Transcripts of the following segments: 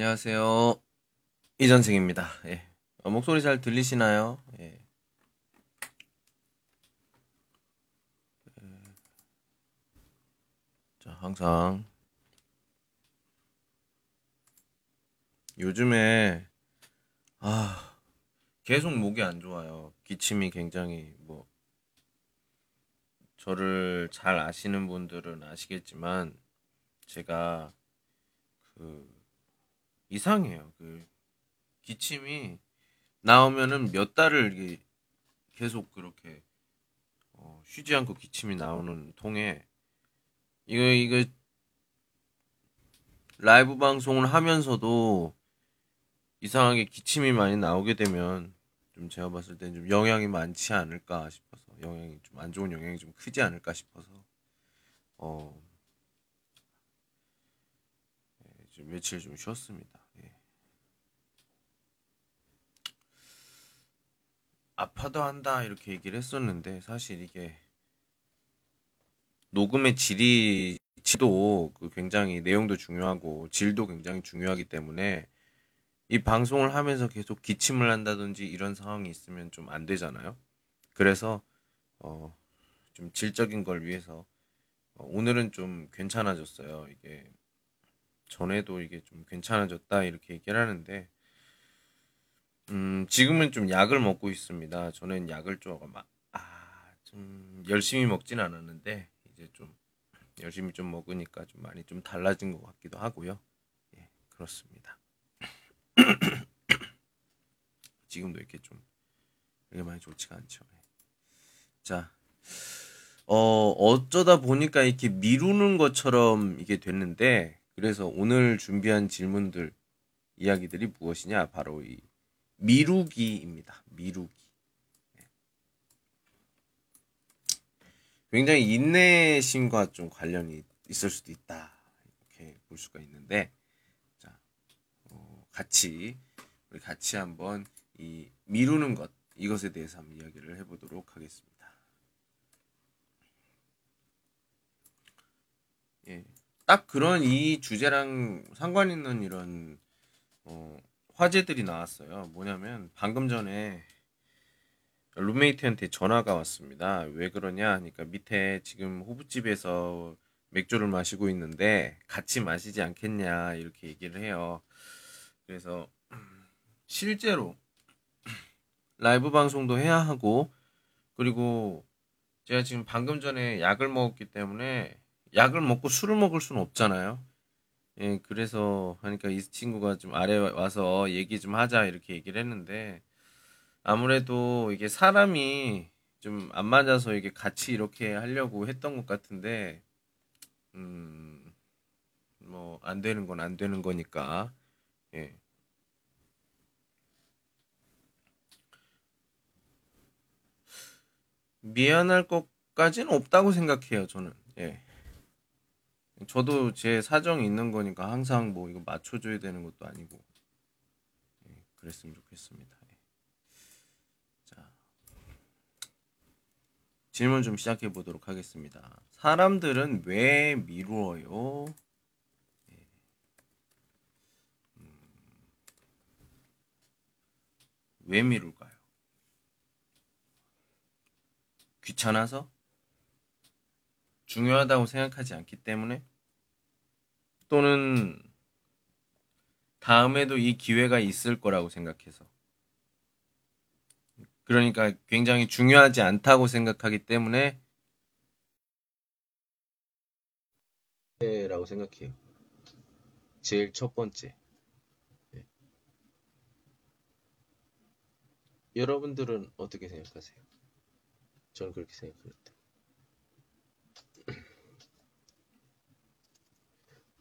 안녕하세요. 이전생입니다. 예. 어, 목소리 잘 들리시나요? 예. 예. 자, 항상 요즘에 아 계속 목이 안 좋아요. 기침이 굉장히 뭐 저를 잘 아시는 분들은 아시겠지만 제가 그 이상해요. 그 기침이 나오면은 몇 달을 이게 계속 그렇게 어, 쉬지 않고 기침이 나오는 통에 이거 이거 라이브 방송을 하면서도 이상하게 기침이 많이 나오게 되면 좀 제가 봤을 땐좀 영향이 많지 않을까 싶어서 영향이 좀 안 좋은 영향이 좀 크지 않을까 싶어서 어 예, 좀 며칠 좀 쉬었습니다. 예. 아파도 한다 이렇게 얘기를 했었는데 사실 이게 녹음의 질이 질도 그 굉장히 내용도 중요하고 질도 굉장히 중요하기 때문에 이 방송을 하면서 계속 기침을 한다든지 이런 상황이 있으면 좀 안 되잖아요. 그래서 어, 좀 질적인 걸 위해서 어, 오늘은 좀 괜찮아졌어요. 이게 전에도 이게 좀 괜찮아졌다 이렇게 얘기를 하는데 음, 지금은 좀 약을 먹고 있습니다. 저는 약을 조금 아, 좀 열심히 먹진 않았는데 이제 좀 열심히 좀 먹으니까 좀 많이 좀 달라진 것 같기도 하고요. 예, 그렇습니다. 지금도 이렇게 좀 이렇게 많이 좋지가 않죠. 예. 자, 어, 어쩌다 보니까 이렇게 미루는 것처럼 이게 됐는데 그래서 오늘 준비한 질문들 이야기들이 무엇이냐? 바로 이 미루기입니다. 미루기. 네. 굉장히 인내심과 좀 관련이 있을 수도 있다. 이렇게 볼 수가 있는데, 자, 어, 같이, 우리 같이 한번 이 미루는 것, 이것에 대해서 한번 이야기를 해보도록 하겠습니다. 예. 딱 그런 이 주제랑 상관 있는 이런 어, 화제들이 나왔어요. 뭐냐면 방금 전에 룸메이트한테 전화가 왔습니다. 왜 그러냐 하니까 밑에 지금 호프집에서 맥주를 마시고 있는데 같이 마시지 않겠냐 이렇게 얘기를 해요. 그래서 실제로 라이브 방송도 해야 하고 그리고 제가 지금 방금 전에 약을 먹었기 때문에 약을 먹고 술을 먹을 수는 없잖아요. 예, 그래서 하니까 이 친구가 좀 아래 와서 얘기 좀 하자 이렇게 얘기를 했는데 아무래도 이게 사람이 좀 안 맞아서 이게 같이 이렇게 하려고 했던 것 같은데 음, 뭐 안 되는 건 안 되는 거니까 예. 미안할 것까지는 없다고 생각해요, 저는. 예. 저도 제 사정이 있는 거니까 항상 뭐 이거 맞춰줘야 되는 것도 아니고 예, 그랬으면 좋겠습니다. 예. 자 질문 좀 시작해 보도록 하겠습니다. 사람들은 왜 미루어요? 예. 음, 왜 미룰까요? 귀찮아서? 중요하다고 생각하지 않기 때문에? 또는 다음에도 이 기회가 있을 거라고 생각해서. 그러니까 굉장히 중요하지 않다고 생각하기 때문에 라고 생각해요. 제일 첫 번째. 네. 여러분들은 어떻게 생각하세요? 저는 그렇게 생각합니다.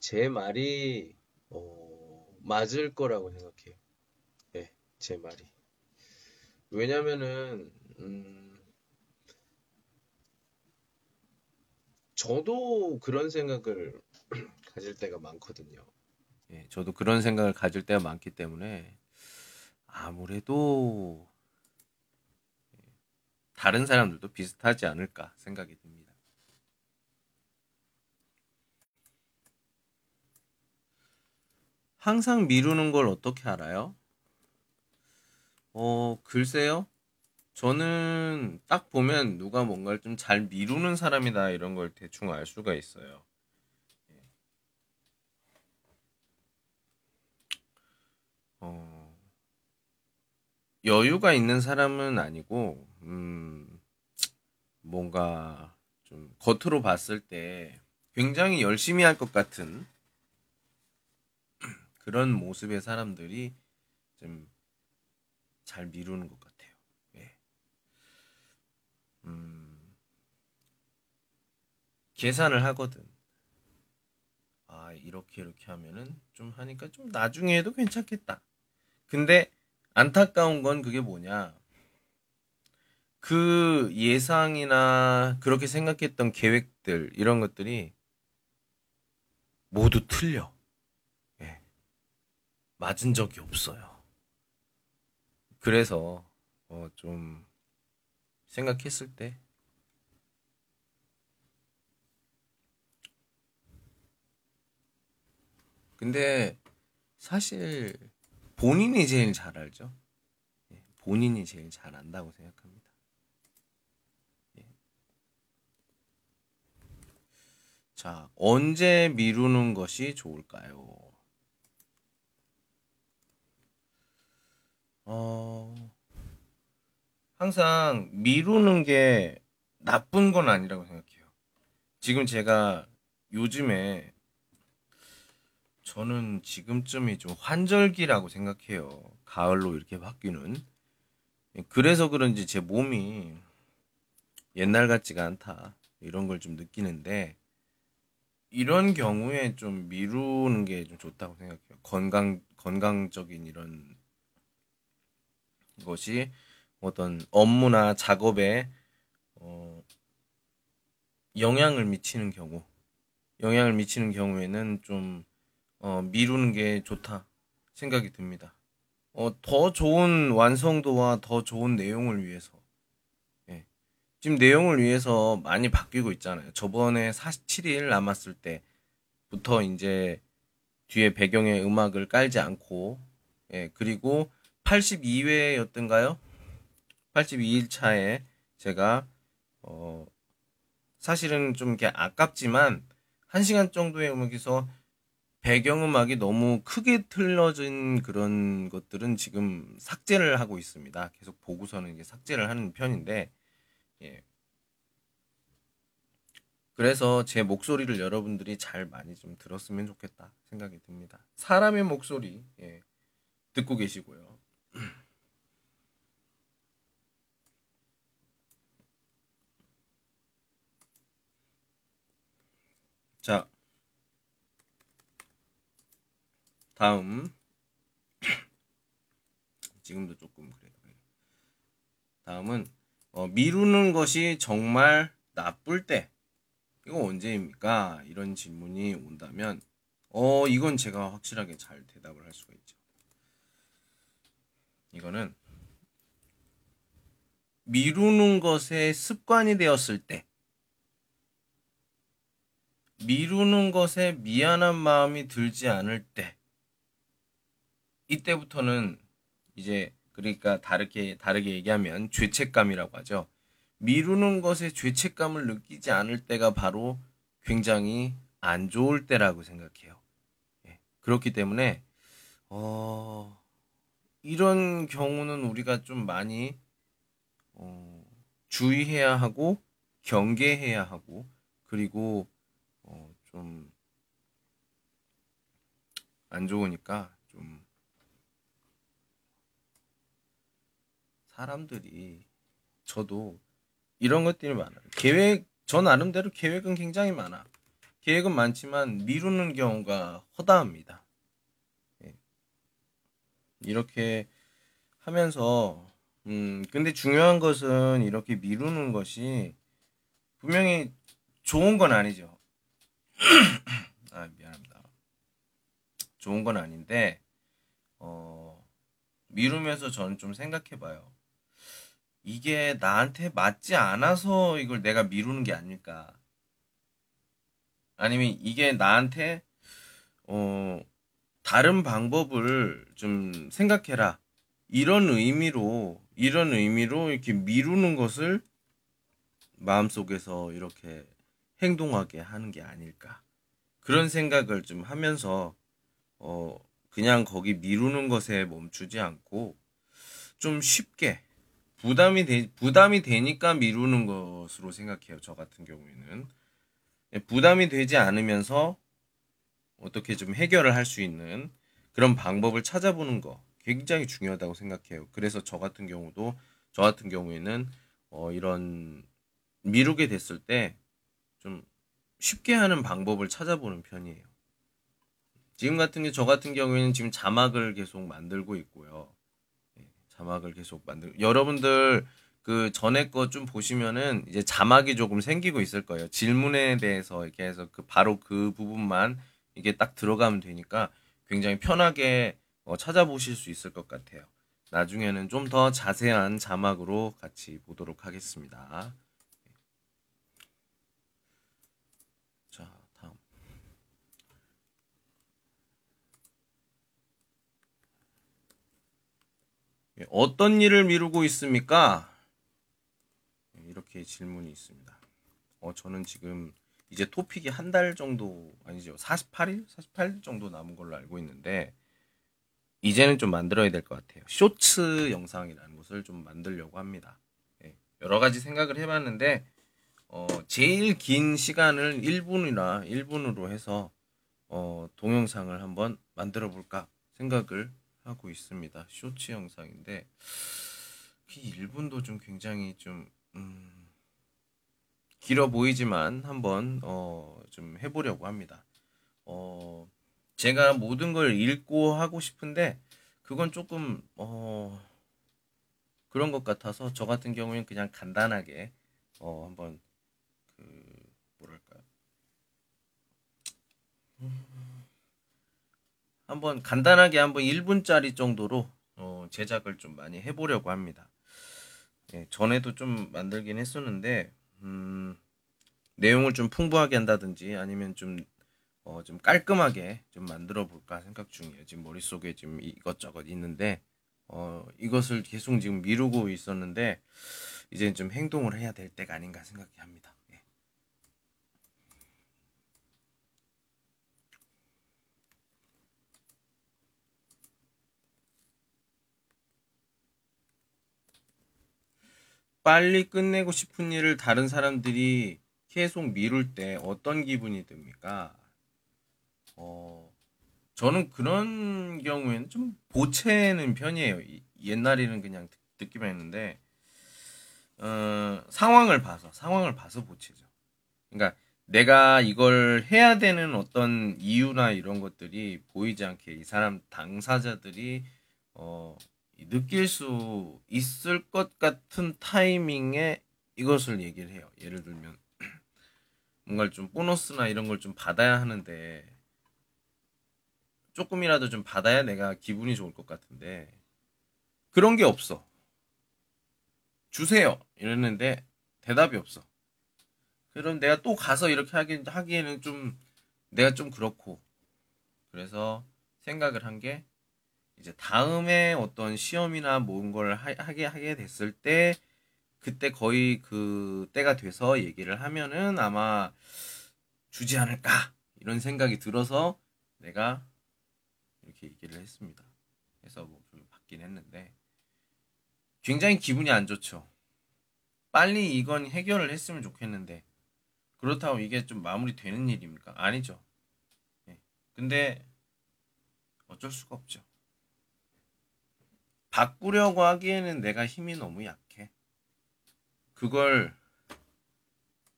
제 말이 어, 맞을 거라고 생각해요. 네, 제 말이. 왜냐면은 음, 저도 그런 생각을 가질 때가 많거든요. 예, 저도 그런 생각을 가질 때가 많기 때문에 아무래도 다른 사람들도 비슷하지 않을까 생각이 듭니다. 항상 미루는 걸 어떻게 알아요? 어, 글쎄요. 저는 딱 보면 누가 뭔가를 좀 잘 미루는 사람이다 이런 걸 대충 알 수가 있어요. 어, 여유가 있는 사람은 아니고, 음, 뭔가 좀 겉으로 봤을 때 굉장히 열심히 할 것 같은 그런 모습의 사람들이 좀 잘 미루는 것 같아요. 예. 음, 계산을 하거든. 아, 이렇게 이렇게 하면은 좀 하니까 좀 나중에 해도 괜찮겠다. 근데 안타까운 건 그게 뭐냐. 그 예상이나 그렇게 생각했던 계획들, 이런 것들이 모두 틀려. 예. 맞은 적이 없어요. 그래서, 어, 좀, 생각했을 때, 근데 사실 본인이 제일 잘 알죠. 예, 본인이 제일 잘 안다고 생각합니다. 예. 자, 언제 미루는 것이 좋을까요? 어, 항상 미루는 게 나쁜 건 아니라고 생각해요. 지금 제가 요즘에 저는 지금쯤이 좀 환절기라고 생각해요. 가을로 이렇게 바뀌는. 그래서 그런지 제 몸이 옛날 같지가 않다. 이런 걸 좀 느끼는데, 이런 경우에 좀 미루는 게 좀 좋다고 생각해요. 건강, 건강적인 이런 것이 어떤 업무나 작업에, 어, 영향을 미치는 경우, 영향을 미치는 경우에는 좀 어, 미루는 게 좋다 생각이 듭니다. 어, 더 좋은 완성도와 더 좋은 내용을 위해서. 예. 지금 내용을 위해서 많이 바뀌고 있잖아요. 저번에 47일 남았을 때부터 이제 뒤에 배경에 음악을 깔지 않고, 예, 그리고 82회였던가요? 82일 차에 제가, 어, 사실은 좀 이렇게 아깝지만, 1시간 정도의 음악에서 배경음악이 너무 크게 틀어진 그런 것들은 지금 삭제를 하고 있습니다. 계속 보고서는 이제 삭제를 하는 편인데, 예. 그래서 제 목소리를 여러분들이 잘 많이 좀 들었으면 좋겠다 생각이 듭니다. 사람의 목소리, 예. 듣고 계시고요. 자, 다음 지금도 조금 그래요. 다음은 어, 미루는 것이 정말 나쁠 때 이거 언제입니까? 이런 질문이 온다면 어 이건 제가 확실하게 잘 대답을 할 수가 있죠. 이거는 미루는 것에 습관이 되었을 때 미루는 것에 미안한 마음이 들지 않을 때 이때부터는 이제 그러니까 다르게 다르게 얘기하면 죄책감이라고 하죠. 미루는 것에 죄책감을 느끼지 않을 때가 바로 굉장히 안 좋을 때라고 생각해요. 예. 그렇기 때문에 어, 이런 경우는 우리가 좀 많이 어, 주의해야 하고 경계해야 하고 그리고 어, 좀 안 좋으니까 좀 사람들이 저도 이런 것들이 많아요. 계획 저 나름대로 계획은 굉장히 많아. 계획은 많지만 미루는 경우가 허다합니다. 예. 이렇게 하면서 음 근데 중요한 것은 이렇게 미루는 것이 분명히 좋은 건 아니죠. 아 미안합니다. 좋은 건 아닌데 어 미루면서 저는 좀 생각해봐요. 이게 나한테 맞지 않아서 이걸 내가 미루는 게 아닐까. 아니면 이게 나한테, 어, 다른 방법을 좀 생각해라. 이런 의미로, 이런 의미로 이렇게 미루는 것을 마음속에서 이렇게 행동하게 하는 게 아닐까. 그런 생각을 좀 하면서, 어, 그냥 거기 미루는 것에 멈추지 않고, 좀 쉽게, 부담이 되, 부담이 되니까 미루는 것으로 생각해요. 저 같은 경우에는. 예, 부담이 되지 않으면서 어떻게 좀 해결을 할 수 있는 그런 방법을 찾아보는 거 굉장히 중요하다고 생각해요. 그래서 저 같은 경우도 저 같은 경우에는 어 이런 미루게 됐을 때 좀 쉽게 하는 방법을 찾아보는 편이에요. 지금 같은 게 저 같은 경우에는 지금 자막을 계속 만들고 있고요. 예, 자막을 계속 만들. 여러분들 그 전에 거 좀 보시면은 이제 자막이 조금 생기고 있을 거예요. 질문에 대해서 이렇게 해서 그 바로 그 부분만 이게 딱 들어가면 되니까 굉장히 편하게 어, 찾아보실 수 있을 것 같아요. 나중에는 좀 더 자세한 자막으로 같이 보도록 하겠습니다. 자, 다음. 예, 어떤 일을 미루고 있습니까? 예, 이렇게 질문이 있습니다. 어, 저는 지금 이제 토픽이 한 달 정도 아니죠 48일 48일 정도 남은 걸로 알고 있는데 이제는 좀 만들어야 될 것 같아요 쇼츠 영상이라는 것을 좀 만들려고 합니다 네, 여러 가지 생각을 해봤는데 어, 제일 긴 시간을 1분이나 1분으로 해서 어, 동영상을 한번 만들어 볼까 생각을 하고 있습니다 쇼츠 영상인데 그 1분도 좀 굉장히 좀 음, 길어 보이지만 한번 어, 좀 해보려고 합니다. 어, 제가 모든 걸 읽고 하고 싶은데 그건 조금 어, 그런 것 같아서 저 같은 경우에는 그냥 간단하게 어, 한번 그 뭐랄까요 한번 간단하게 한번 1분짜리 정도로 어, 제작을 좀 많이 해보려고 합니다. 예, 전에도 좀 만들긴 했었는데 음, 내용을 좀 풍부하게 한다든지 아니면 좀, 어, 좀 깔끔하게 좀 만들어 볼까 생각 중이에요. 지금 머릿속에 지금 이것저것 있는데, 어, 이것을 계속 지금 미루고 있었는데, 이제 좀 행동을 해야 될 때가 아닌가 생각합니다. 예. 빨리 끝내고 싶은 일을 다른 사람들이 계속 미룰 때 어떤 기분이 듭니까? 어, 저는 그런 경우에는 좀 보채는 편이에요. 옛날에는 그냥 듣 기만 했는데, 어, 상황을 봐서, 상황을 봐서 보채죠. 그러니까 내가 이걸 해야 되는 어떤 이유나 이런 것들이 보이지 않게 이 사람 당사자들이 어, 느낄 수 있을 것 같은 타이밍에 이것을 얘기를 해요. 예를 들면 뭔가를 좀 보너스나 이런 걸 좀 받아야 하는데 조금이라도 좀 받아야 내가 기분이 좋을 것 같은데 그런 게 없어. 주세요. 이랬는데 대답이 없어. 그럼 내가 또 가서 이렇게 하기, 하기에는 좀 내가 좀 그렇고 그래서 생각을 한 게 이제 다음에 어떤 시험이나 뭔걸 하게 하게 됐을 때 그때 거의 그 때가 돼서 얘기를 하면은 아마 주지 않을까 이런 생각이 들어서 내가 이렇게 얘기를 했습니다. 해서 뭐 좀 받긴 했는데 굉장히 기분이 안 좋죠. 빨리 이건 해결을 했으면 좋겠는데 그렇다고 이게 좀 마무리 되는 일입니까? 아니죠. 네. 근데 어쩔 수가 없죠. 바꾸려고 하기에는 내가 힘이 너무 약해. 그걸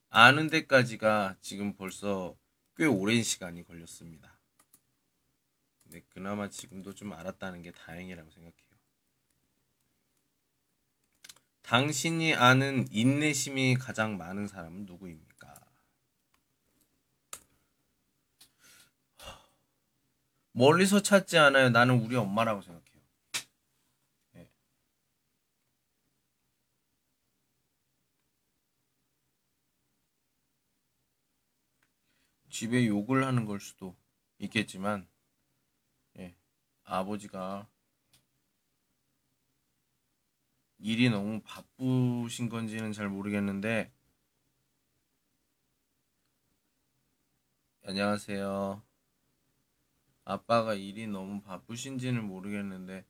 아는 데까지가 지금 벌써 꽤 오랜 시간이 걸렸습니다. 근데 그나마 지금도 좀 알았다는 게 다행이라고 생각해요. 당신이 아는 인내심이 가장 많은 사람은 누구입니까? 멀리서 찾지 않아요. 나는 우리 엄마라고 생각해요. 집에 욕을 하는 걸 수도 있겠지만 아버지가 일이 너무 바쁘신 건지는 잘 모르겠는데 안녕하세요. 아빠가 일이 너무 바쁘신지는 모르겠는데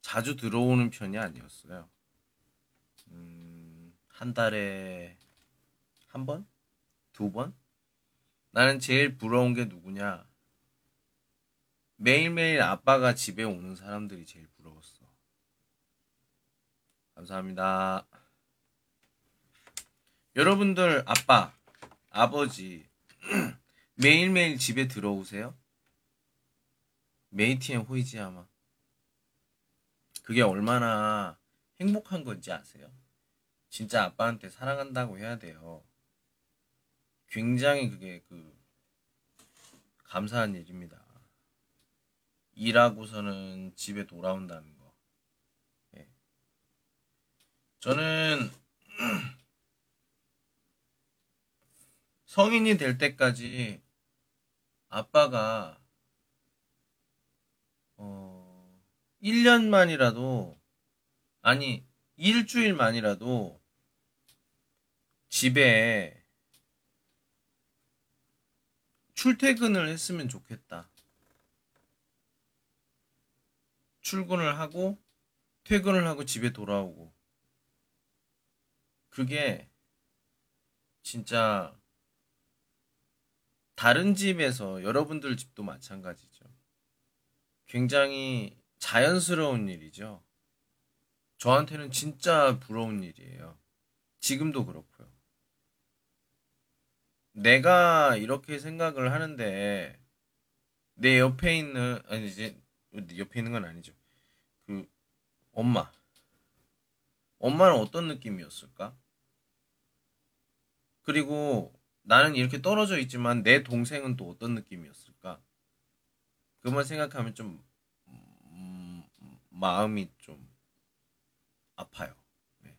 자주 들어오는 편이 아니었어요. 음, 한 달에 한 번? 두 번? 나는 제일 부러운 게 누구냐? 매일매일 아빠가 집에 오는 사람들이 제일 부러웠어. 감사합니다. 여러분들 아빠, 아버지 매일매일 집에 들어오세요? 메이티엔 호이지아마. 그게 얼마나 행복한 건지 아세요? 진짜 아빠한테 사랑한다고 해야 돼요. 굉장히 그게 그 감사한 일입니다. 일하고서는 집에 돌아온다는 거. 예. 저는 성인이 될 때까지 아빠가 어 1년만이라도 아니 일주일만이라도 집에 출퇴근을 했으면 좋겠다. 출근을 하고 퇴근을 하고 집에 돌아오고 그게 진짜 다른 집에서 여러분들 집도 마찬가지죠. 굉장히 자연스러운 일이죠. 저한테는 진짜 부러운 일이에요. 지금도 그렇고요. 내가 이렇게 생각을 하는데 내 옆에 있는 아니 이제 옆에 있는 건 아니죠. 그 엄마. 엄마는 어떤 느낌이었을까? 그리고 나는 이렇게 떨어져 있지만 내 동생은 또 어떤 느낌이었을까? 그만 생각하면 좀 음, 마음이 좀 아파요. 네.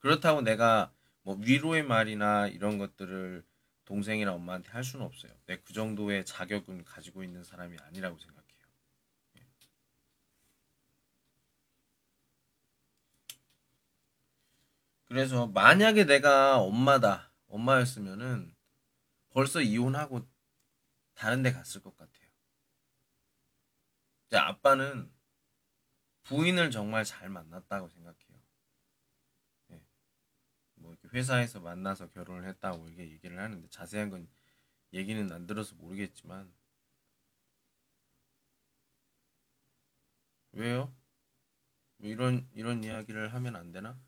그렇다고 내가 뭐 위로의 말이나 이런 것들을 동생이나 엄마한테 할 수는 없어요. 내 그 정도의 자격은 가지고 있는 사람이 아니라고 생각해요. 네. 그래서 만약에 내가 엄마다 엄마였으면은 벌써 이혼하고 다른 데 갔을 것 같아요. 아빠는 부인을 정말 잘 만났다고 생각해요. 회사에서 만나서 결혼을 했다고 이게 얘기를 하는데 자세한 건 얘기는 안 들어서 모르겠지만 왜요? 뭐 이런 이런 이야기를 하면 안 되나?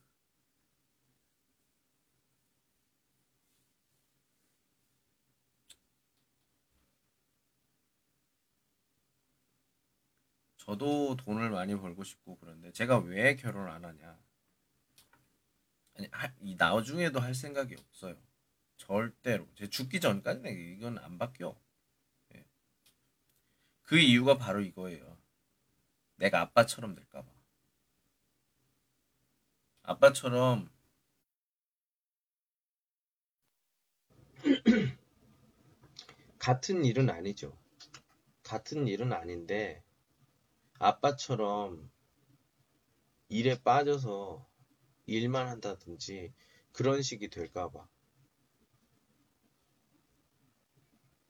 저도 돈을 많이 벌고 싶고 그런데 제가 왜 결혼을 안 하냐? 아니 이 나중에도 할 생각이 없어요. 절대로 제 죽기 전까지는 이건 안 바뀌어. 예. 그 이유가 바로 이거예요. 내가 아빠처럼 될까봐. 아빠처럼 같은 일은 아니죠. 같은 일은 아닌데 아빠처럼 일에 빠져서 일만 한다든지 그런 식이 될까봐.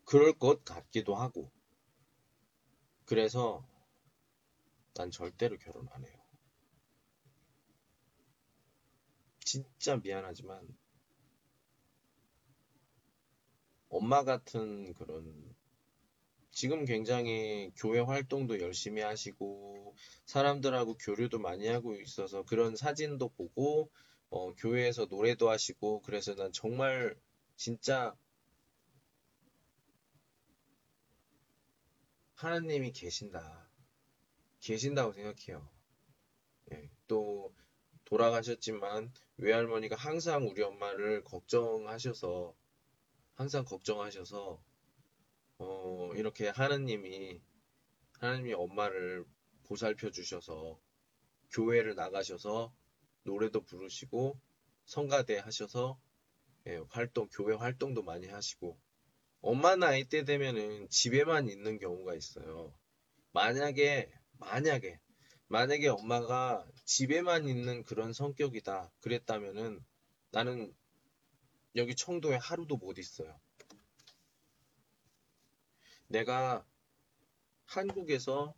그럴 것 같기도 하고. 그래서 난 절대로 결혼 안 해요. 진짜 미안하지만 엄마 같은 그런 지금 굉장히 교회 활동도 열심히 하시고 사람들하고 교류도 많이 하고 있어서 그런 사진도 보고 어, 교회에서 노래도 하시고 그래서 난 정말 진짜 하나님이 계신다. 계신다고 생각해요. 예, 또 돌아가셨지만 외할머니가 항상 우리 엄마를 걱정하셔서 항상 걱정하셔서 어, 이렇게 하느님이 하나님이 엄마를 보살펴 주셔서 교회를 나가셔서 노래도 부르시고 성가대 하셔서 예, 활동 교회 활동도 많이 하시고 엄마 나이 때 되면은 집에만 있는 경우가 있어요. 만약에, 만약에, 만약에 엄마가 집에만 있는 그런 성격이다. 그랬다면은 나는 여기 청도에 하루도 못 있어요. 내가 한국에서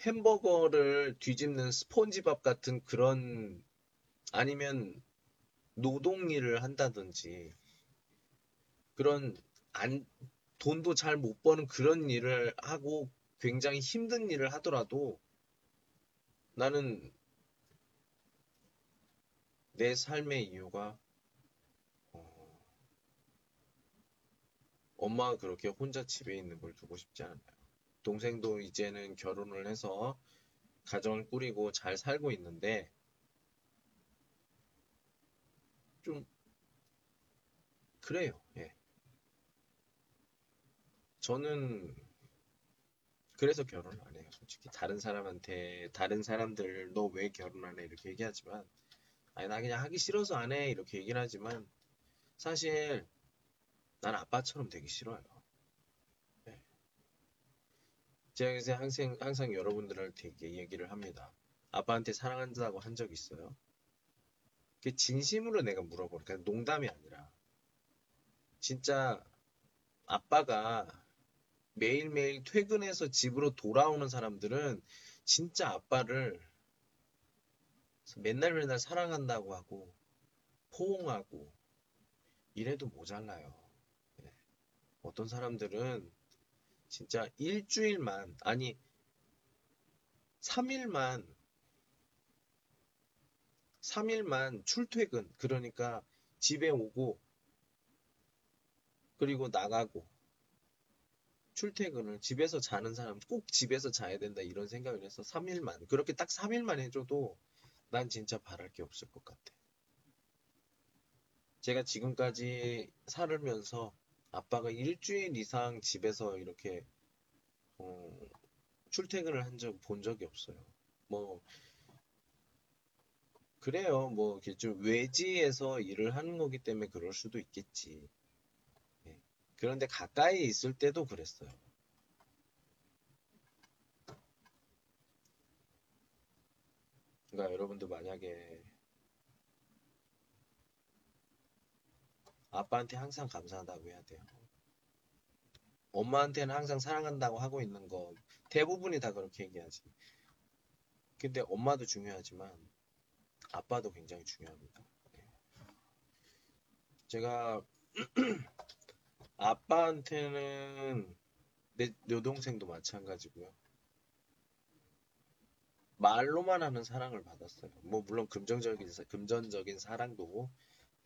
햄버거를 뒤집는 스폰지밥 같은 그런 아니면 노동 일을 한다든지 그런 안 돈도 잘 못 버는 그런 일을 하고 굉장히 힘든 일을 하더라도 나는 내 삶의 이유가 엄마가 그렇게 혼자 집에 있는 걸 두고 싶지 않아요. 동생도 이제는 결혼을 해서 가정을 꾸리고 잘 살고 있는데 좀 그래요. 예. 저는 그래서 결혼 안 해요. 솔직히 다른 사람한테 다른 사람들 너 왜 결혼 안 해? 이렇게 얘기하지만 아니 나 그냥 하기 싫어서 안 해. 이렇게 얘기를 하지만 사실 난 아빠처럼 되기 싫어요. 예. 제가 항상 항상 여러분들한테 얘기를 합니다. 아빠한테 사랑한다고 한 적 있어요? 그 진심으로 내가 물어보니까 농담이 아니라 진짜 아빠가 매일매일 퇴근해서 집으로 돌아오는 사람들은 진짜 아빠를 맨날 맨날 사랑한다고 하고 포옹하고 이래도 모자라요. 네. 어떤 사람들은 진짜 일주일만 아니 3일만 3일만 출퇴근 그러니까 집에 오고 그리고 나가고 출퇴근을 집에서 자는 사람 꼭 집에서 자야 된다 이런 생각을 해서 3일만 그렇게 딱 3일만 해줘도 난 진짜 바랄 게 없을 것 같아. 제가 지금까지 살면서 아빠가 일주일 이상 집에서 이렇게 어, 출퇴근을 한 적 본 적이 없어요. 뭐 그래요. 뭐 좀 외지에서 일을 하는 거기 때문에 그럴 수도 있겠지. 예. 그런데 가까이 있을 때도 그랬어요. 그러니까 여러분도 만약에 아빠한테 항상 감사하다고 해야 돼요. 엄마한테는 항상 사랑한다고 하고 있는 거 대부분이 다 그렇게 얘기하지. 근데 엄마도 중요하지만 아빠도 굉장히 중요합니다. 네. 제가 아빠한테는 내 여동생도 마찬가지고요. 말로만 하는 사랑을 받았어요. 뭐 물론 금전적인 금전적인 사랑도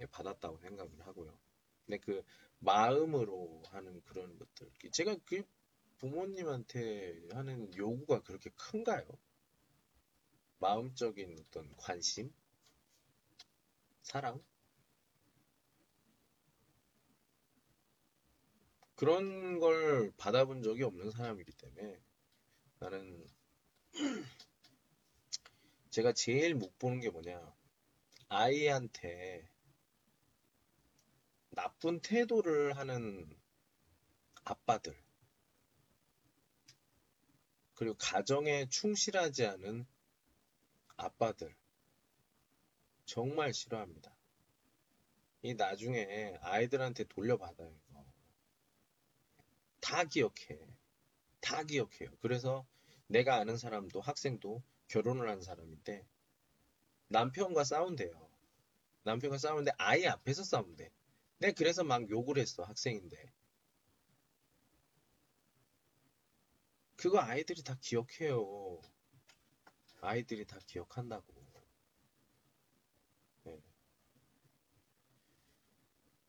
받았다고 생각을 하고요. 근데 그 마음으로 하는 그런 것들 제가 그 부모님한테 하는 요구가 그렇게 큰가요? 마음적인 어떤 관심, 사랑 그런 걸 받아본 적이 없는 사람이기 때문에 나는 제가 제일 못 보는 게 뭐냐 아이한테 나쁜 태도를 하는 아빠들 그리고 가정에 충실하지 않은 아빠들 정말 싫어합니다. 이 나중에 아이들한테 돌려받아요. 이거. 다 기억해. 다 기억해요. 그래서 내가 아는 사람도 학생도 결혼을 한 사람인데 남편과 싸운대요. 남편과 싸우는데 아이 앞에서 싸운대. 내 그래서 막 욕을 했어 학생인데. 그거 아이들이 다 기억해요. 아이들이 다 기억한다고. 네.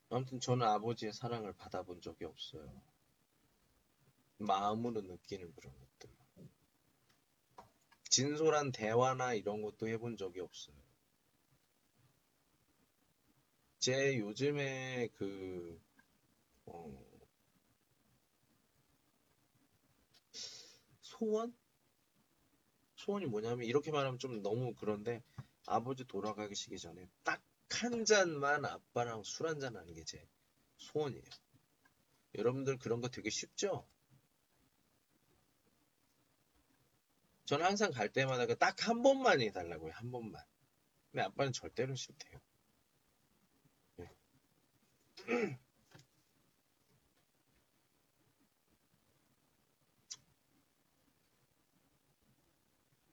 아무튼 저는 아버지의 사랑을 받아본 적이 없어요. 마음으로 느끼는 그런 것들. 진솔한 대화나 이런 것도 해본 적이 없어요. 제 요즘에 그, 어, 소원? 소원이 뭐냐면 이렇게 말하면 좀 너무 그런데 아버지 돌아가시기 전에 딱 한 잔만 아빠랑 술 한 잔 하는 게 제 소원이에요. 여러분들 그런 거 되게 쉽죠? 저는 항상 갈 때마다 그딱한 번만 해달라고요. 한 번만. 근데 아빠는 절대로 싫대요. 네.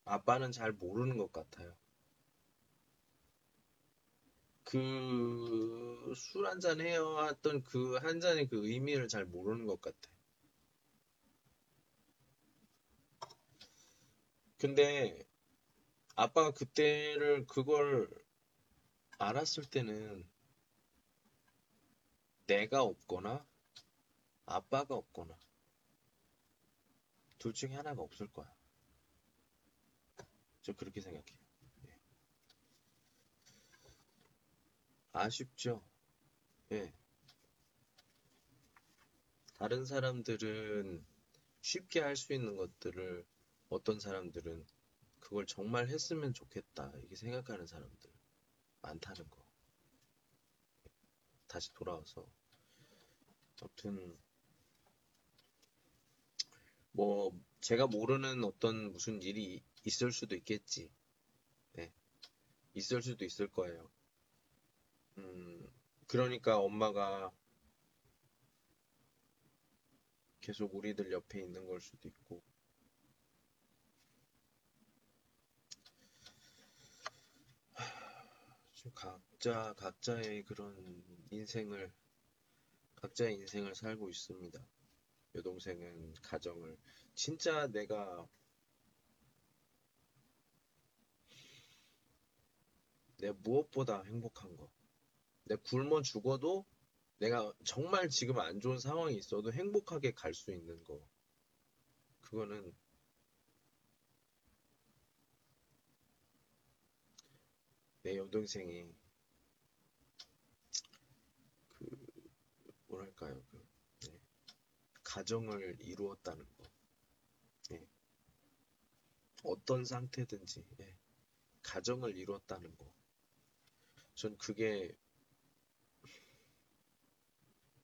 아빠는 잘 모르는 것 같아요. 그 술 한 잔 해왔던 그 한 잔의 그 의미를 잘 모르는 것 같아. 근데 아빠가 그때를 그걸 알았을 때는 내가 없거나 아빠가 없거나 둘 중에 하나가 없을 거야. 저 그렇게 생각해요. 예. 아쉽죠? 예. 다른 사람들은 쉽게 할 수 있는 것들을 어떤 사람들은 그걸 정말 했으면 좋겠다. 이렇게 생각하는 사람들 많다는 거. 다시 돌아와서. 아무튼, 뭐, 제가 모르는 어떤 무슨 일이 있을 수도 있겠지. 네. 있을 수도 있을 거예요. 음, 그러니까 엄마가 계속 우리들 옆에 있는 걸 수도 있고. 각자, 각자의 그런 인생을, 각자의 인생을 살고 있습니다. 여동생은 가정을, 진짜 내가 내 무엇보다 행복한 거. 내 굶어 죽어도 내가 정말 지금 안 좋은 상황이 있어도 행복하게 갈 수 있는 거. 그거는 내 여동생이 그 뭐랄까요 그 네. 가정을 이루었다는 거. 네. 어떤 상태든지 네. 가정을 이루었다는 거. 전 그게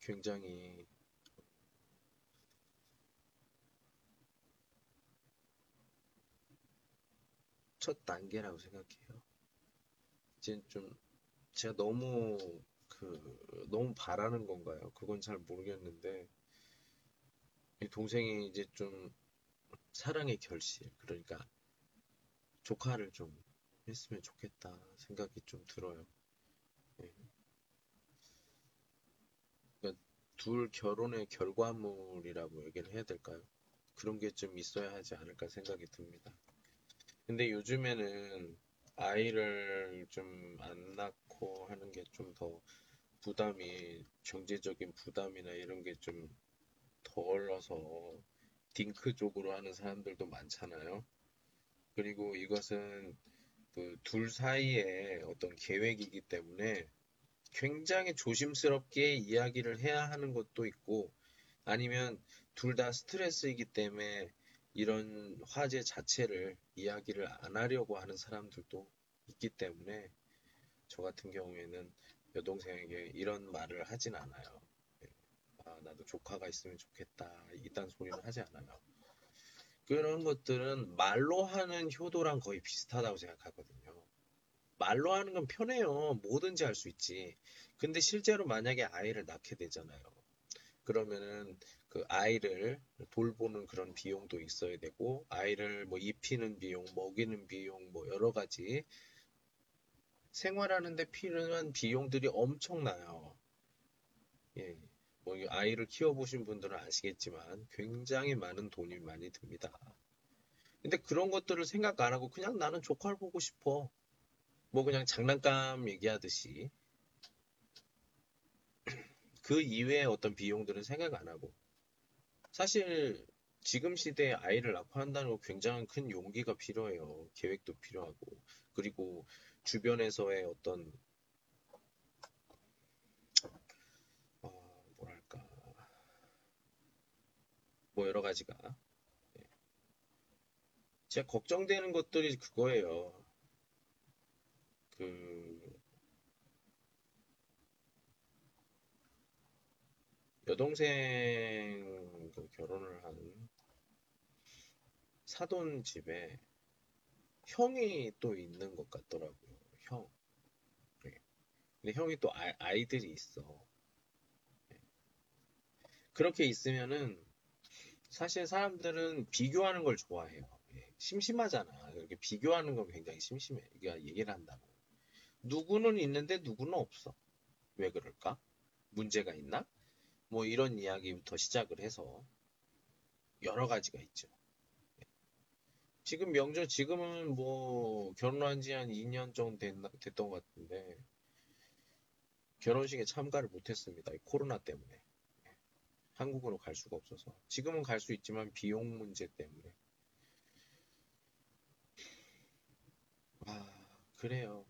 굉장히 첫 단계라고 생각해요. 이제 좀 제가 너무 그 너무 바라는 건가요? 그건 잘 모르겠는데 동생이 이제 좀 사랑의 결실 그러니까 조카를 좀 했으면 좋겠다 생각이 좀 들어요. 네. 그러니까 둘 결혼의 결과물이라고 얘기를 해야 될까요? 그런 게 좀 있어야 하지 않을까 생각이 듭니다. 근데 요즘에는 아이를 좀 안 낳고 하는 게 좀 더 부담이, 경제적인 부담이나 이런 게 좀 덜어서 딩크족으로 하는 사람들도 많잖아요. 그리고 이것은 그 둘 사이의 어떤 계획이기 때문에 굉장히 조심스럽게 이야기를 해야 하는 것도 있고 아니면 둘 다 스트레스이기 때문에 이런 화제 자체를 이야기를 안 하려고 하는 사람들도 있기 때문에 저 같은 경우에는 여동생에게 이런 말을 하진 않아요. 예. 아, 나도 조카가 있으면 좋겠다. 이딴 소리는 하지 않아요. 그런 것들은 말로 하는 효도랑 거의 비슷하다고 생각하거든요. 말로 하는 건 편해요. 뭐든지 할 수 있지. 근데 실제로 만약에 아이를 낳게 되잖아요. 그러면은 그 아이를 돌보는 그런 비용도 있어야 되고, 아이를 뭐 입히는 비용, 먹이는 비용, 뭐 여러 가지 생활하는데 필요한 비용들이 엄청나요. 예. 뭐 아이를 키워보신 분들은 아시겠지만 굉장히 많은 돈이 많이 듭니다. 근데 그런 것들을 생각 안 하고 그냥 나는 조카를 보고 싶어. 뭐 그냥 장난감 얘기하듯이 그 이외의 어떤 비용들은 생각 안 하고 사실 지금 시대에 아이를 낳고 한다는 거 굉장히 큰 용기가 필요해요. 계획도 필요하고 그리고 주변에서의 어떤 뭐 여러 가지가. 예. 제가 걱정되는 것들이 그거예요. 그 여동생 그 결혼을 한 사돈 집에 형이 또 있는 것 같더라고요. 형. 네. 근데 형이 또 아, 아이들이 있어. 네. 그렇게 있으면은 사실 사람들은 비교하는 걸 좋아해요. 예. 심심하잖아. 이렇게 비교하는 건 굉장히 심심해. 이게 얘기를 한다고. 누구는 있는데 누구는 없어. 왜 그럴까? 문제가 있나? 뭐 이런 이야기부터 시작을 해서 여러 가지가 있죠. 지금 명절 지금은 뭐 결혼한 지 한 2년 정도 됐나, 됐던 것 같은데 결혼식에 참가를 못했습니다. 코로나 때문에 한국으로 갈 수가 없어서 지금은 갈 수 있지만 비용 문제 때문에 아 그래요.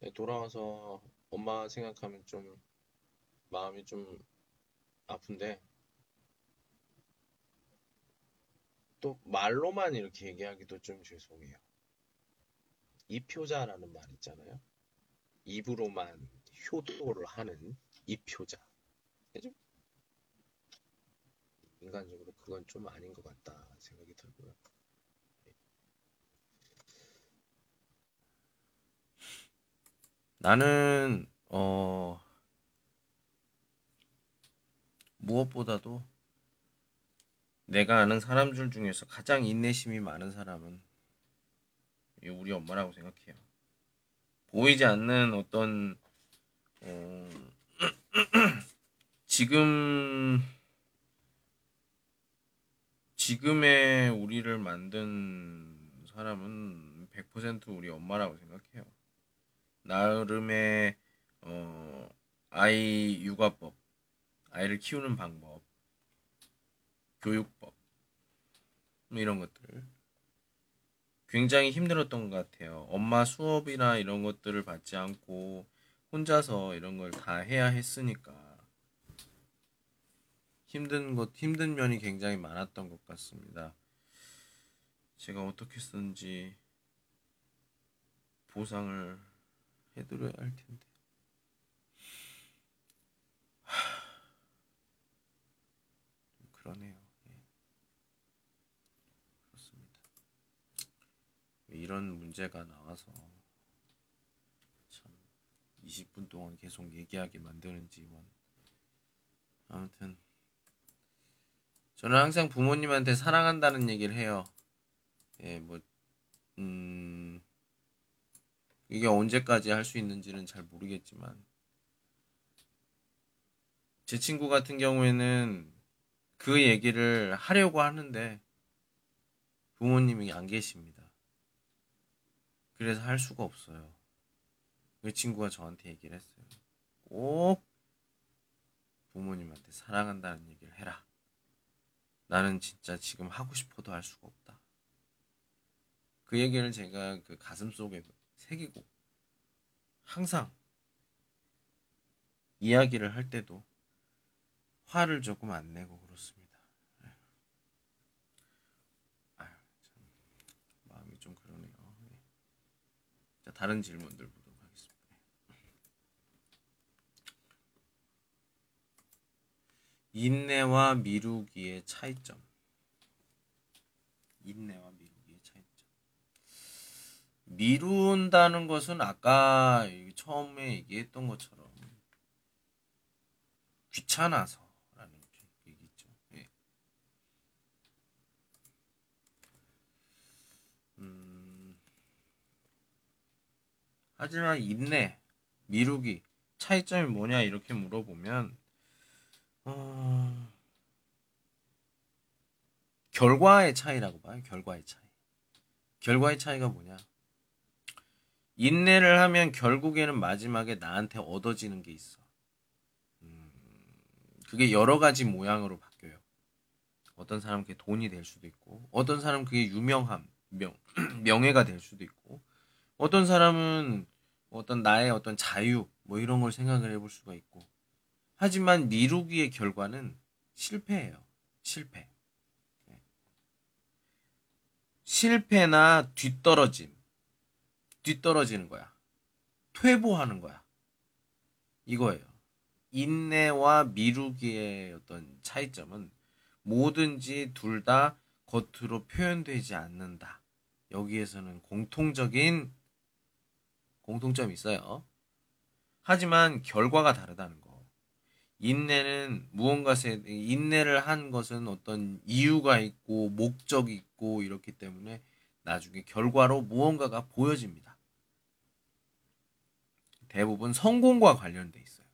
네, 돌아와서 엄마 생각하면 좀 마음이 좀 아픈데 또 말로만 이렇게 얘기하기도 좀 죄송해요. 이표자라는 말 있잖아요. 입으로만 효도를 하는. 좀 인간적으로 그건 좀 아닌 것 같다 생각이 들고요. 나는 어 무엇보다도 내가 아는 사람 들 중에서 가장 인내심이 많은 사람은 우리 엄마라고 생각해요. 보이지 않는 어떤 어, 지금 지금의 우리를 만든 사람은 100% 우리 엄마라고 생각해요. 나름의 어, 아이 육아법, 아이를 키우는 방법, 교육법 뭐 이런 것들 굉장히 힘들었던 것 같아요. 엄마 수업이나 이런 것들을 받지 않고 혼자서 이런 걸 다 해야 했으니까 힘든 것 힘든 면이 굉장히 많았던 것 같습니다. 제가 어떻게 쓰는지 보상을 해드려야 할 텐데. 그러네요. 예. 그렇습니다. 이런 문제가 나와서 참 20분 동안 계속 얘기하게 만드는지 원. 아무튼 저는 항상 부모님한테 사랑한다는 얘기를 해요. 예, 뭐 음. 이게 언제까지 할 수 있는지는 잘 모르겠지만 제 친구 같은 경우에는 그 얘기를 하려고 하는데 부모님이 안 계십니다. 그래서 할 수가 없어요. 그 친구가 저한테 얘기를 했어요. 꼭 부모님한테 사랑한다는 얘기를 해라. 나는 진짜 지금 하고 싶어도 할 수가 없다. 그 얘기를 제가 그 가슴 속에 새기고 항상 이야기를 할 때도 화를 조금 안 내고 그렇습니다. 아유, 참 마음이 좀 그러네요. 네. 자, 다른 질문들 보도록 하겠습니다. 인내와 미루기의 차이점. 인내와 미루기. 미룬다는 것은 아까 처음에 얘기했던 것처럼 귀찮아서라는 얘기죠. 예. 음, 하지만 인내, 미루기 차이점이 뭐냐 이렇게 물어보면 어, 결과의 차이라고 봐요. 결과의 차이. 결과의 차이가 뭐냐? 인내를 하면 결국에는 마지막에 나한테 얻어지는 게 있어. 음, 그게 여러 가지 모양으로 바뀌어요. 어떤 사람은 그게 돈이 될 수도 있고, 어떤 사람은 그게 유명함, 명, 명예가 될 수도 있고, 어떤 사람은 어떤 나의 어떤 자유, 뭐 이런 걸 생각을 해볼 수가 있고, 하지만 미루기의 결과는 실패예요. 실패. 네. 실패나 뒤떨어짐, 뒤떨어지는 거야. 퇴보하는 거야. 이거예요. 인내와 미루기의 어떤 차이점은 뭐든지 둘 다 겉으로 표현되지 않는다. 여기에서는 공통적인 공통점이 있어요. 하지만 결과가 다르다는 거. 인내는 무언가에 인내를 한 것은 어떤 이유가 있고 목적이 있고 이렇기 때문에 나중에 결과로 무언가가 보여집니다. 대부분 성공과 관련돼 있어요.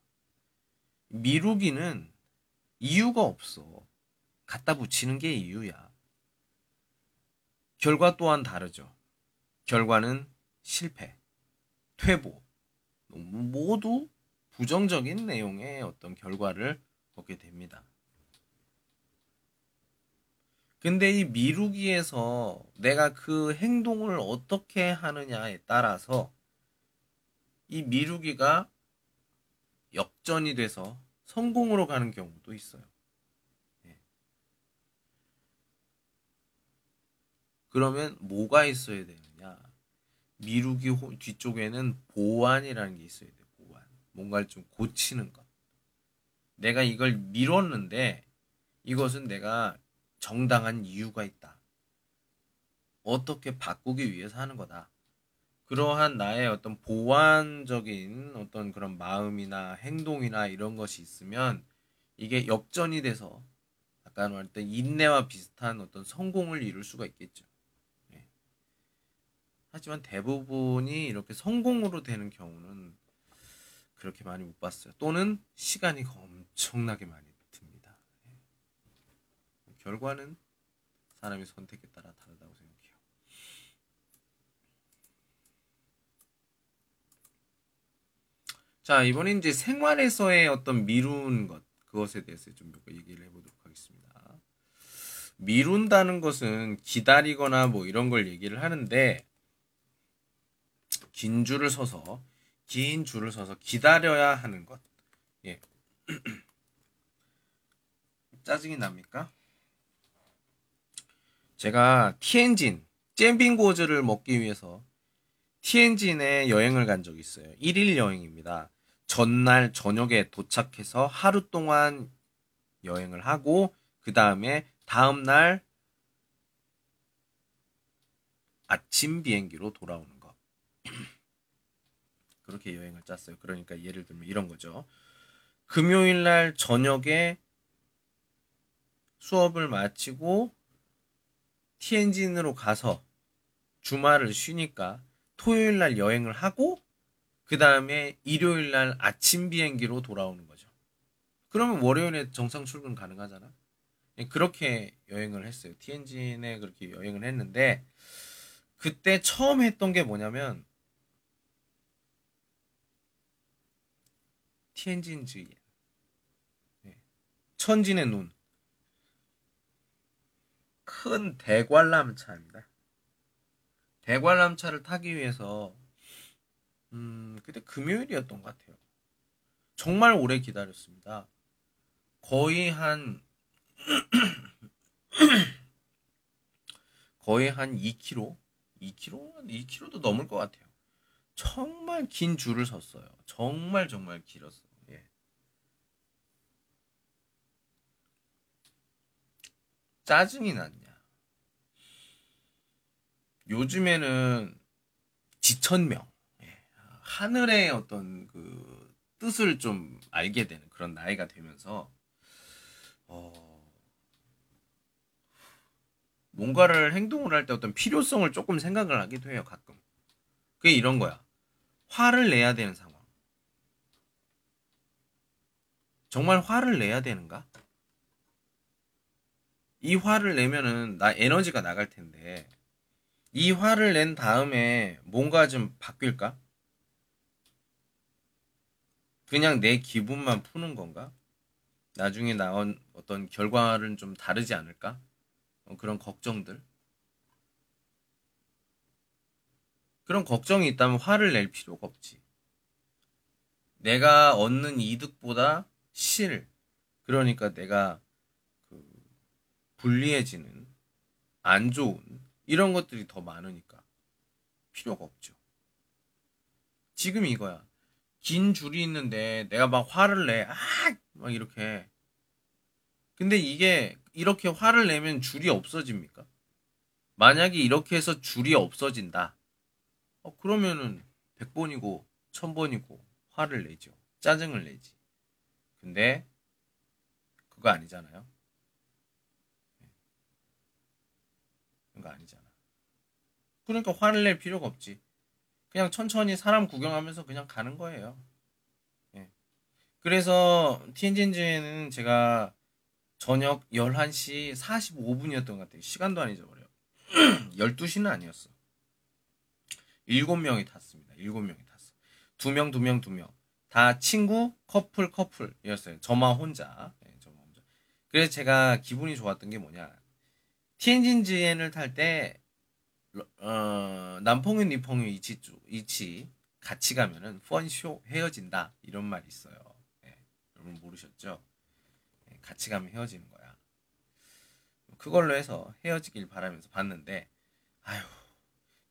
미루기는 이유가 없어. 갖다 붙이는 게 이유야. 결과 또한 다르죠. 결과는 실패, 퇴보, 모두 부정적인 내용의 어떤 결과를 얻게 됩니다. 근데 이 미루기에서 내가 그 행동을 어떻게 하느냐에 따라서 이 미루기가 역전이 돼서 성공으로 가는 경우도 있어요. 예. 그러면 뭐가 있어야 되느냐? 미루기 뒤쪽에는 보완이라는 게 있어야 돼. 보완. 뭔가를 좀 고치는 것. 내가 이걸 미뤘는데 이것은 내가 정당한 이유가 있다. 어떻게 바꾸기 위해서 하는 거다. 그러한 나의 어떤 보완적인 어떤 그런 마음이나 행동이나 이런 것이 있으면 이게 역전이 돼서 아까 말했던 인내와 비슷한 어떤 성공을 이룰 수가 있겠죠. 네. 하지만 대부분이 이렇게 성공으로 되는 경우는 그렇게 많이 못 봤어요. 또는 시간이 엄청나게 많이 듭니다. 네. 결과는 사람의 선택에 따라 다르다고 생각합니다. 자, 이번에 이제 생활에서의 어떤 미룬 것, 그것에 대해서 좀 얘기를 해보도록 하겠습니다. 미룬다는 것은 기다리거나 뭐 이런 걸 얘기를 하는데, 긴 줄을 서서, 긴 줄을 서서 기다려야 하는 것. 예. 짜증이 납니까? 제가 티엔진, 잼빙고즈를 먹기 위해서 티엔진에 여행을 간 적이 있어요. 1일 여행입니다. 전날 저녁에 도착해서 하루 동안 여행을 하고 그 다음에 다음 날 아침 비행기로 돌아오는 거. 그렇게 여행을 짰어요. 그러니까 예를 들면 이런 거죠. 금요일 날 저녁에 수업을 마치고 티엔진으로 가서 주말을 쉬니까 토요일 날 여행을 하고 그 다음에 일요일 날 아침 비행기로 돌아오는 거죠. 그러면 월요일에 정상 출근 가능하잖아. 예, 그렇게 여행을 했어요. 티엔진에 그렇게 여행을 했는데 그때 처음 했던 게 뭐냐면 티엔진즈이 예, 천진의 눈. 큰 대관람차입니다. 대관람차를 타기 위해서 음, 그때 금요일이었던 것 같아요. 정말 오래 기다렸습니다. 거의 한 거의 한 2km, 2km, 2km도 넘을 것 같아요. 정말 긴 줄을 섰어요. 정말 정말 길었어. 예. 짜증이 났냐? 요즘에는 지천명 하늘의 어떤 그 뜻을 좀 알게 되는 그런 나이가 되면서 어 뭔가를 행동을 할 때 어떤 필요성을 조금 생각을 하기도 해요 가끔 그게 이런 거야 화를 내야 되는 상황 정말 화를 내야 되는가? 이 화를 내면은 나 에너지가 나갈 텐데 이 화를 낸 다음에 뭔가 좀 바뀔까? 그냥 내 기분만 푸는 건가? 나중에 나온 어떤 결과는 좀 다르지 않을까? 어, 그런 걱정들. 그런 걱정이 있다면 화를 낼 필요가 없지. 내가 얻는 이득보다 실, 그러니까 내가 그 불리해지는 안 좋은 이런 것들이 더 많으니까 필요가 없죠. 지금 이거야. 긴 줄이 있는데 내가 막 화를 내. 아! 막 이렇게. 근데 이게 이렇게 화를 내면 줄이 없어집니까? 만약에 이렇게 해서 줄이 없어진다. 어, 그러면은 100번이고 1000번이고 화를 내죠. 짜증을 내지. 근데 그거 아니잖아요. 거 아니잖아. 그러니까 화를 낼 필요가 없지. 그냥 천천히 사람 구경하면서 그냥 가는 거예요. 예. 그래서 티엔진즈에는 제가 저녁 11시 45분이었던 것 같아요. 시간도 안 잊어버려요. 12시는 아니었어. 7명이 탔습니다. 7명이 탔어. 2명, 2명, 2명. 다 친구, 커플, 커플이었어요. 저만 혼자. 네, 저만 혼자. 그래서 제가 기분이 좋았던 게 뭐냐. 티엔진즈엔을 탈 때, 어, 남펑유, 니펑유 이치 쪽, 이치 같이 가면은 펀쇼 헤어진다. 이런 말이 있어요. 네, 여러분 모르셨죠? 네, 같이 가면 헤어지는 거야. 그걸로 해서 헤어지길 바라면서 봤는데, 아휴,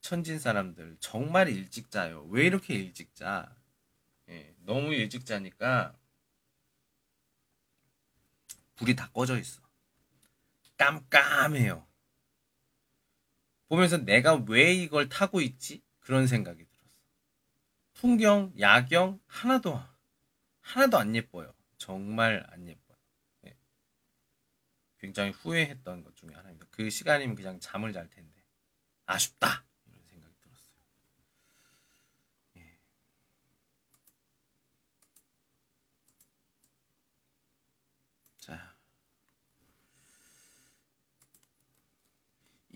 천진 사람들 정말 일찍 자요. 왜 이렇게 일찍 자? 예, 너무 일찍 자니까 불이 다 꺼져 있어. 깜깜해요. 보면서 내가 왜 이걸 타고 있지? 그런 생각이 들었어. 풍경, 야경 하나도 하나도 안 예뻐요. 정말 안 예뻐요. 예. 굉장히 후회했던 것 중에 하나입니다. 그 시간이면 그냥 잠을 잘 텐데 아쉽다.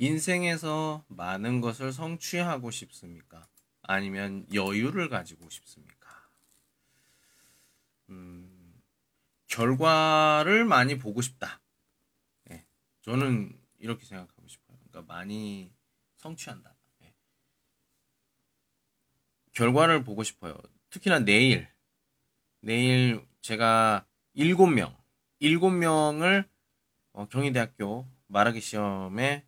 인생에서 많은 것을 성취하고 싶습니까? 아니면 여유를 가지고 싶습니까? 음, 결과를 많이 보고 싶다. 네, 저는 이렇게 생각하고 싶어요. 그러니까 많이 성취한다. 네. 결과를 보고 싶어요. 특히나 내일, 내일 제가 일곱 명, 일곱 명을 어, 경희대학교 말하기 시험에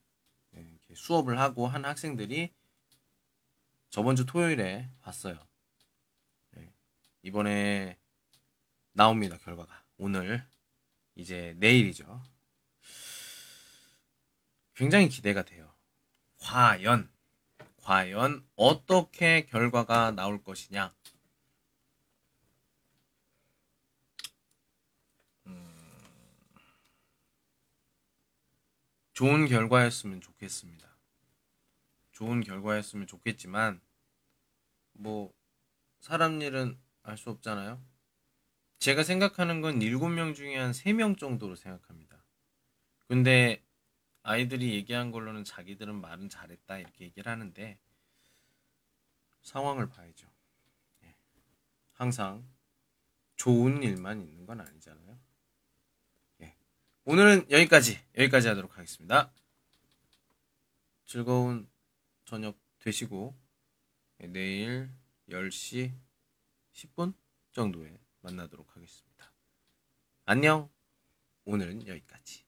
수업을 하고 한 학생들이 저번 주 토요일에 봤어요. 네. 이번에 나옵니다, 결과가. 오늘, 이제 내일이죠. 굉장히 기대가 돼요. 과연, 과연 어떻게 결과가 나올 것이냐. 좋은 결과였으면 좋겠습니다. 좋은 결과였으면 좋겠지만 뭐 사람 일은 알 수 없잖아요. 제가 생각하는 건 7명 중에 한 3명 정도로 생각합니다. 근데 아이들이 얘기한 걸로는 자기들은 말은 잘했다 이렇게 얘기를 하는데 상황을 봐야죠. 예. 항상 좋은 일만 있는 건 아니잖아요. 오늘은 여기까지 여기까지 하도록 하겠습니다. 즐거운 저녁 되시고 내일 10시 10분 정도에 만나도록 하겠습니다. 안녕. 오늘은 여기까지.